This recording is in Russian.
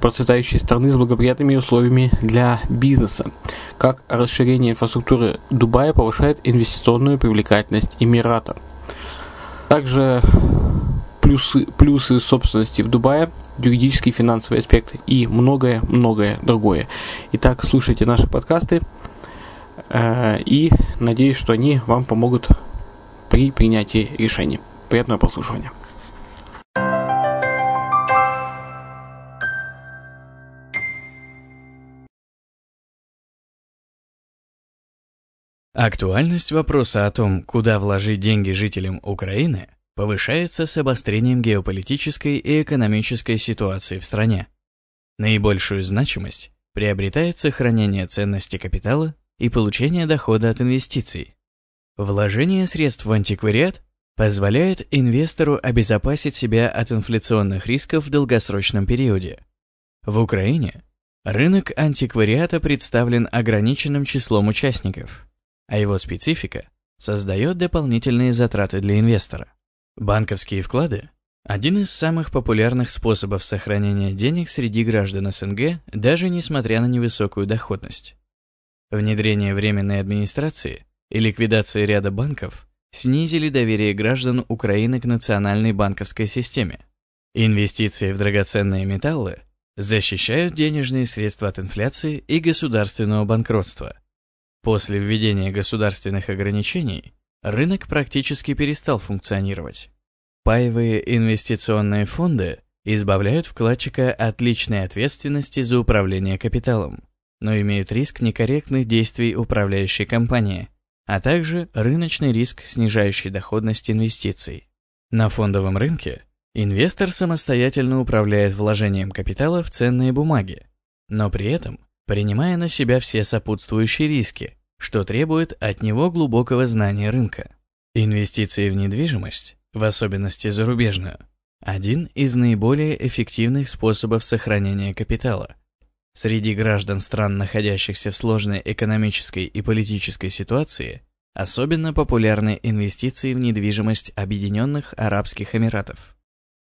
процветающей страны с благоприятными условиями для бизнеса. Как расширение инфраструктуры Дубая повышает инвестиционную привлекательность Эмирата. Также плюсы, плюсы собственности в Дубае, юридические и финансовые аспекты и многое-многое другое. Итак, слушайте наши подкасты э, и надеюсь, что они вам помогут при принятии решений. Приятного прослушивания. Актуальность вопроса о том, куда вложить деньги жителям Украины, повышается с обострением геополитической и экономической ситуации в стране. Наибольшую значимость приобретает сохранение ценности капитала и получение дохода от инвестиций. Вложение средств в антиквариат позволяет инвестору обезопасить себя от инфляционных рисков в долгосрочном периоде. В Украине рынок антиквариата представлен ограниченным числом участников – а его специфика создает дополнительные затраты для инвестора. Банковские вклады – один из самых популярных способов сохранения денег среди граждан СНГ, даже несмотря на невысокую доходность. Внедрение временной администрации и ликвидация ряда банков снизили доверие граждан Украины к национальной банковской системе. Инвестиции в драгоценные металлы защищают денежные средства от инфляции и государственного банкротства – После введения государственных ограничений рынок практически перестал функционировать. Паевые инвестиционные фонды избавляют вкладчика от личной ответственности за управление капиталом, но имеют риск некорректных действий управляющей компании, а также рыночный риск, снижающий доходность инвестиций. На фондовом рынке инвестор самостоятельно управляет вложением капитала в ценные бумаги, но при этом принимая на себя все сопутствующие риски, что требует от него глубокого знания рынка. Инвестиции в недвижимость, в особенности зарубежную, один из наиболее эффективных способов сохранения капитала. Среди граждан стран, находящихся в сложной экономической и политической ситуации, особенно популярны инвестиции в недвижимость Объединенных Арабских Эмиратов.